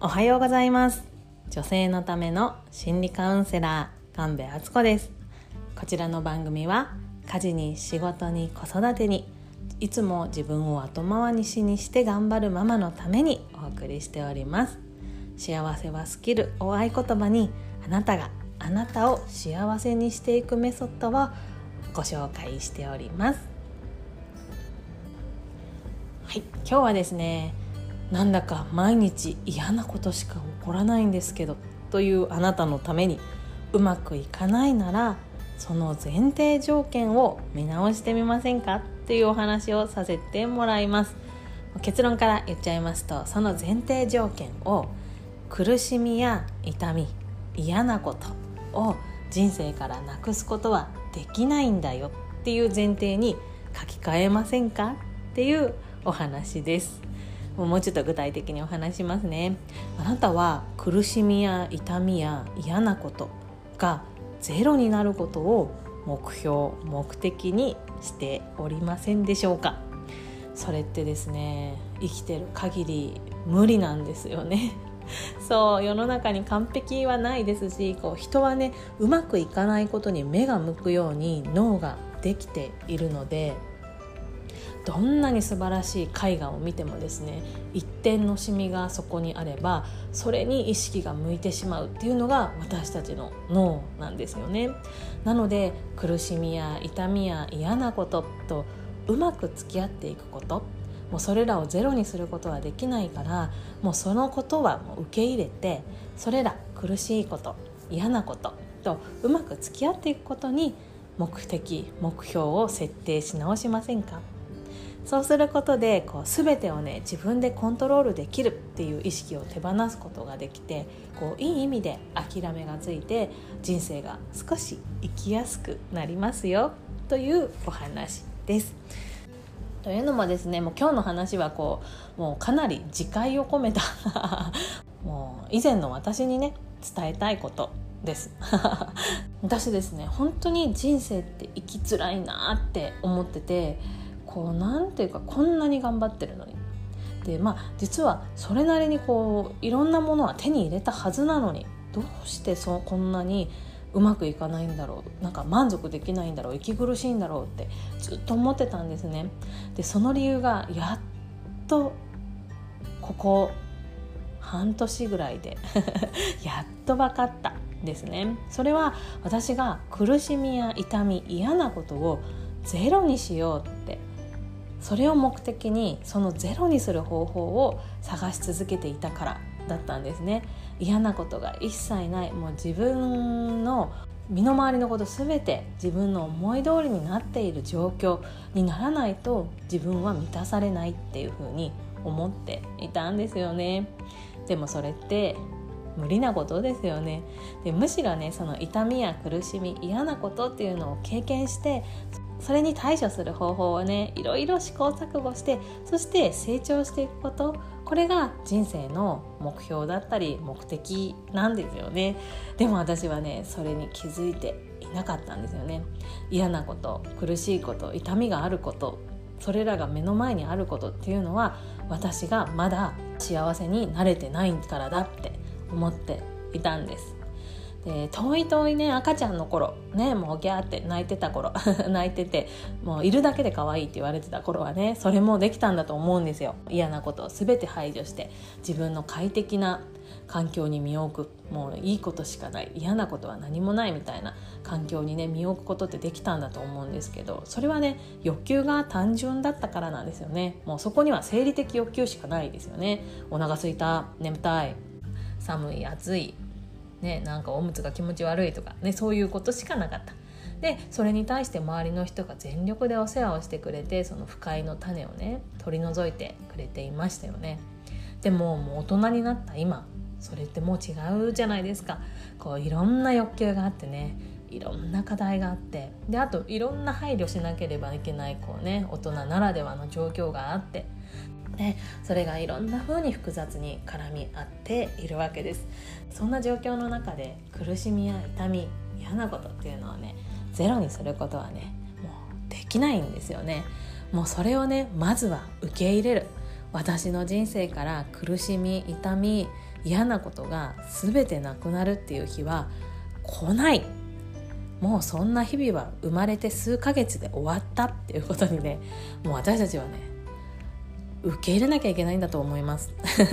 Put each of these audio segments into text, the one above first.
おはようございます。女性のための心理カウンセラー神戸敦子です。こちらの番組は家事に仕事に子育てにいつも自分を後回りしにして頑張るママのためにお送りしております。幸せはスキルを合言葉にあなたがあなたを幸せにしていくメソッドをご紹介しております。はい今日はですねなんだか毎日嫌なことしか起こらないんですけどというあなたのためにうまくいかないならその前提条件を見直してみませんかっていうお話をさせてもらいます。結論から言っちゃいますとその前提条件を苦しみや痛み嫌なことを人生からなくすことはできないんだよっていう前提に書き換えませんかっていうお話です。もうちょっと具体的にお話しますね。あなたは苦しみや痛みや嫌なことがゼロになることを目標目的にしておりませんでしょうか？それってですね生きてる限り無理なんですよね。そう世の中に完璧はないですしこう人はねうまくいかないことに目が向くように脳ができているのでどんなに素晴らしい絵画を見てもですね一点のシミがそこにあればそれに意識が向いてしまうっていうのが私たちの脳なんですよね。なので苦しみや痛みや嫌なこととうまく付き合っていくこともうそれらをゼロにすることはできないからもうそのことはもう受け入れてそれら苦しいこと嫌なこととうまく付き合っていくことに目的目標を設定し直しませんか？そうすることでこう全てをね自分でコントロールできるっていう意識を手放すことができてこういい意味で諦めがついて人生が少し生きやすくなりますよというお話です。というのもですねもう今日の話はこうもうかなり自戒を込めた もう以前の私にね伝えたいことです 私ですね本当に人生って生きづらいなって思っててこうなんていうかこんなに頑張ってるのに。でまあ実はそれなりにこういろんなものは手に入れたはずなのにどうしてそこんなにうまくいかないんだろうなんか満足できないんだろう息苦しいんだろうってずっと思ってたんですね。でその理由がやっとここ半年ぐらいで やっと分かったですね。それは私が苦しみや痛み嫌なことをゼロにしようってそれを目的にそのゼロにする方法を探し続けていたからだったんですね。嫌なことが一切ない。もう自分の身の回りのこと全て自分の思い通りになっている状況にならないと自分は満たされないっていうふうに思っていたんですよね。でもそれって無理なことですよね。でむしろねその痛みや苦しみ嫌なことっていうのを経験してそれに対処する方法をねいろいろ試行錯誤してそして成長していくことこれが人生の目標だったり目的なんですよね。でも私はねそれに気づいていなかったんですよね。嫌なこと苦しいこと痛みがあることそれらが目の前にあることっていうのは私がまだ幸せになれてないからだって思っていたんです。で遠い遠いね赤ちゃんの頃。ねもうギャーって泣いてた頃。泣いててもういるだけで可愛いって言われてた頃はねそれもできたんだと思うんですよ。嫌なことを全て排除して自分の快適な環境に身を置く。もういいことしかない。嫌なことは何もないみたいな環境にね身を置くことってできたんだと思うんですけどそれはね欲求が単純だったからなんですよね。もうそこには生理的欲求しかないですよね。お腹すいた。眠たい。寒い。暑い。ね、なんかおむつが気持ち悪いとか、ね、そういうことしかなかった。でそれに対して周りの人が全力でお世話をしてくれてその不快の種をね取り除いてくれていましたよね。でももう大人になった今。それってもう違うじゃないですか。こういろんな欲求があってね。いろんな課題があって。であといろんな配慮しなければいけないこうね大人ならではの状況があって。でそれがいろんな風に複雑に絡み合っているわけです。そんな状況の中で苦しみや痛み嫌なことっていうのをねゼロにすることはねもうできないんですよね。もうそれをねまずは受け入れる。私の人生から苦しみ痛み嫌なことが全てなくなるっていう日は来ない。もうそんな日々は生まれて数ヶ月で終わったっていうことにねもう私たちはね受け入れなきゃいけないんだと思います。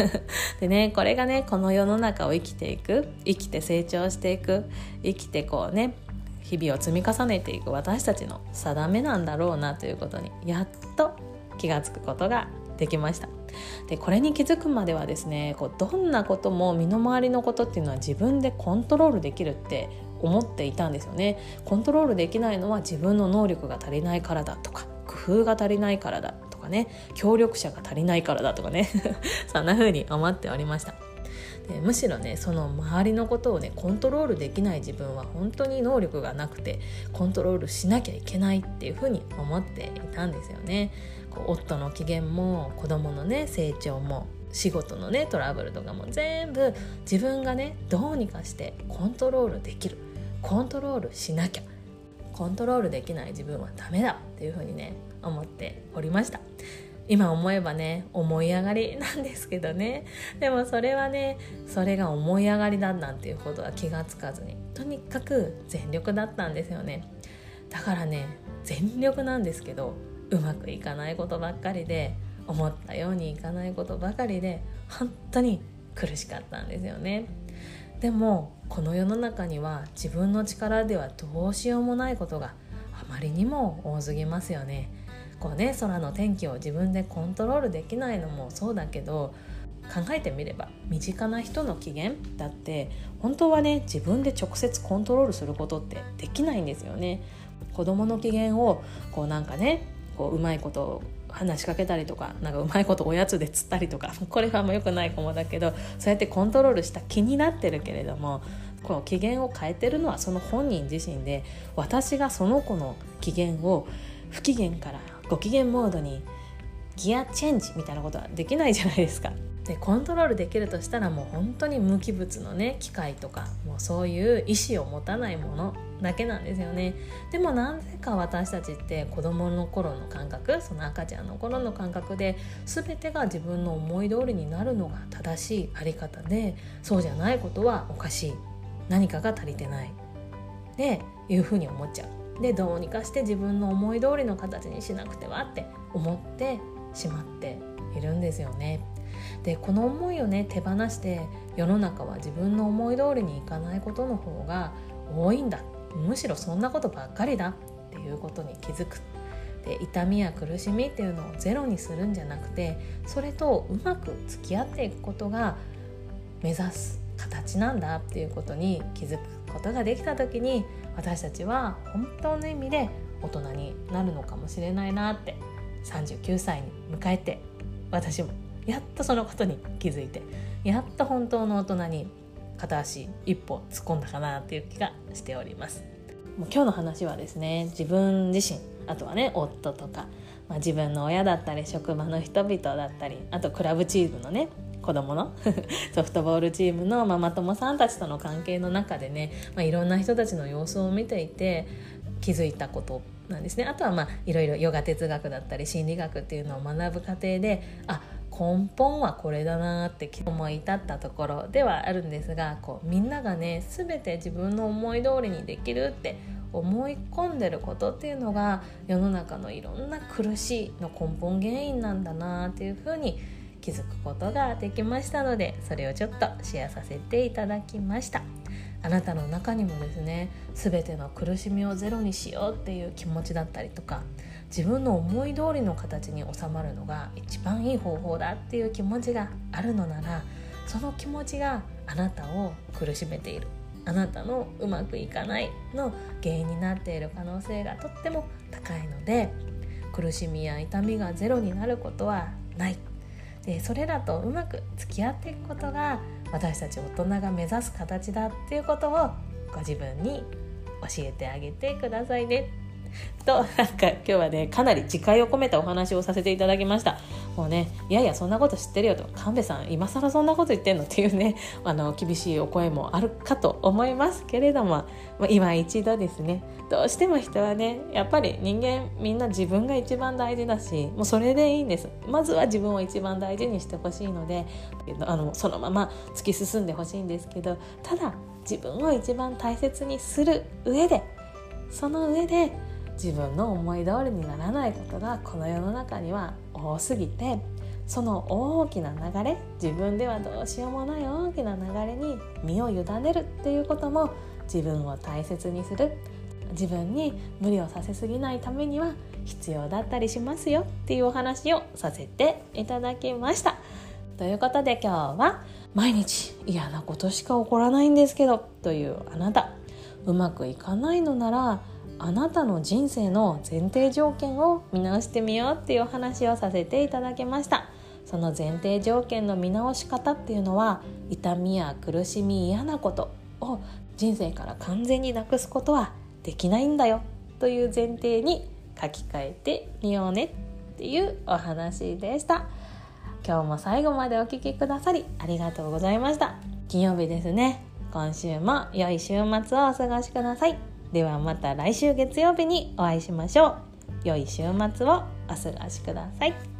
でねこれがねこの世の中を生きていく生きて成長していく生きてこうね日々を積み重ねていく私たちの定めなんだろうなということにやっと気が付くことができました。でこれに気づくまではですねこうどんなことも身の回りのことっていうのは自分でコントロールできるって思っていたんですよね。コントロールできないのは自分の能力が足りないからだとか工夫が足りないからだ。かね協力者が足りないからだとかね そんな風に思っておりました。でむしろねその周りのことをねコントロールできない自分は本当に能力がなくてコントロールしなきゃいけないっていうふうに思っていたんですよね。こう夫の機嫌も子供のね成長も仕事のねトラブルとかも全部自分がねどうにかしてコントロールできる。コントロールしなきゃ。コントロールできない自分はダメだっていうふうにね思っておりました。今思えばね思い上がり なんですけどね。でもそれはねそれが思い上がりだなんていうことは気がつかずにとにかく全力だったんですよね。だからね全力なんですけどうまくいかないことばっかりで思ったようにいかないことばかりで本当に苦しかったんですよね。でもこの世の中には自分の力ではどうしようもないことがあまりにも多すぎますよね。こうね空の天気を自分でコントロールできないのもそうだけど考えてみれば身近な人の機嫌だって本当はね自分で直接コントロールすることってできないんですよね。子供の機嫌をこうなんかねこううまいこと話しかけたりとかなんかうまいことおやつで釣ったりとかこれはもうよくない子もだけどそうやってコントロールした気になってるけれどもこの機嫌を変えてるのはその本人自身で私がその子の機嫌を不機嫌からご機嫌モードにギアチェンジみたいなことはできないじゃないですか。でコントロールできるとしたらもう本当に無機物のね機械とかもうそういう意思を持たないものだけなんですよね。でもなぜか私たちって子供の頃の感覚その赤ちゃんの頃の感覚で全てが自分の思い通りになるのが正しいあり方でそうじゃないことはおかしい。何かが足りてない。でいうふうに思っちゃう。でどうにかして自分の思い通りの形にしなくてはって思ってしまっているんですよね。でこの思いをね手放して世の中は自分の思い通りにいかないことの方が多いんだ。むしろそんなことばっかりだ。っていうことに気づく。で痛みや苦しみっていうのをゼロにするんじゃなくてそれとうまく付き合っていくことが目指す。形なんだっていうことに気づくことができた時に私たちは本当の意味で大人になるのかもしれないなって39歳に迎えて私もやっとそのことに気づいてやっと本当の大人に片足一歩突っ込んだかなっていう気がしております。もう今日の話はですね自分自身あとはね夫とか、まあ、自分の親だったり職場の人々だったりあとクラブチームのね子供の？ソフトボールチームのママ友さんたちとの関係の中でね、まあ、いろんな人たちの様子を見ていて気づいたことなんですね。あとはまあいろいろヨガ哲学だったり心理学っていうのを学ぶ過程であ根本はこれだなって思い至ったところではあるんですがこうみんながね全て自分の思い通りにできるって思い込んでることっていうのが世の中のいろんな苦しいの根本原因なんだなっていうふうに気づくことができましたのでそれをちょっとシェアさせていただきました。あなたの中にもですね全ての苦しみをゼロにしようっていう気持ちだったりとか自分の思い通りの形に収まるのが一番いい方法だっていう気持ちがあるのならその気持ちがあなたを苦しめている。あなたのうまくいかないの原因になっている可能性がとっても高いので苦しみや痛みがゼロになることはない。でそれらとうまく付き合っていくことが私たち大人が目指す形だっていうことをご自分に教えてあげてくださいね。となんか今日はねかなり自戒を込めたお話をさせていただきました。もうねいやいやそんなこと知ってるよと。神戸さん今更そんなこと言ってんの？っていうね あの厳しいお声もあるかと思いますけれども、まあ、今一度ですね。どうしても人はねやっぱり人間みんな自分が一番大事だしもうそれでいいんです。まずは自分を一番大事にしてほしいのであのそのまま突き進んでほしいんですけどただ自分を一番大切にする上でその上で自分の思い通りにならないことがこの世の中には多すぎてその大きな流れ自分ではどうしようもない大きな流れに身を委ねるっていうことも自分を大切にする自分に無理をさせすぎないためには必要だったりしますよっていうお話をさせていただきました。ということで今日は毎日嫌なことしか起こらないんですけどというあなたうまくいかないのならあなたの人生の前提条件を見直してみようっていうお話をさせていただきました。その前提条件の見直し方っていうのは痛みや苦しみ嫌なことを人生から完全になくすことはできないんだよという前提に書き換えてみようねっていうお話でした。今日も最後までお聴きくださりありがとうございました。金曜日ですね。今週も良い週末をお過ごしください。ではまた来週月曜日にお会いしましょう。良い週末をお過ごしください。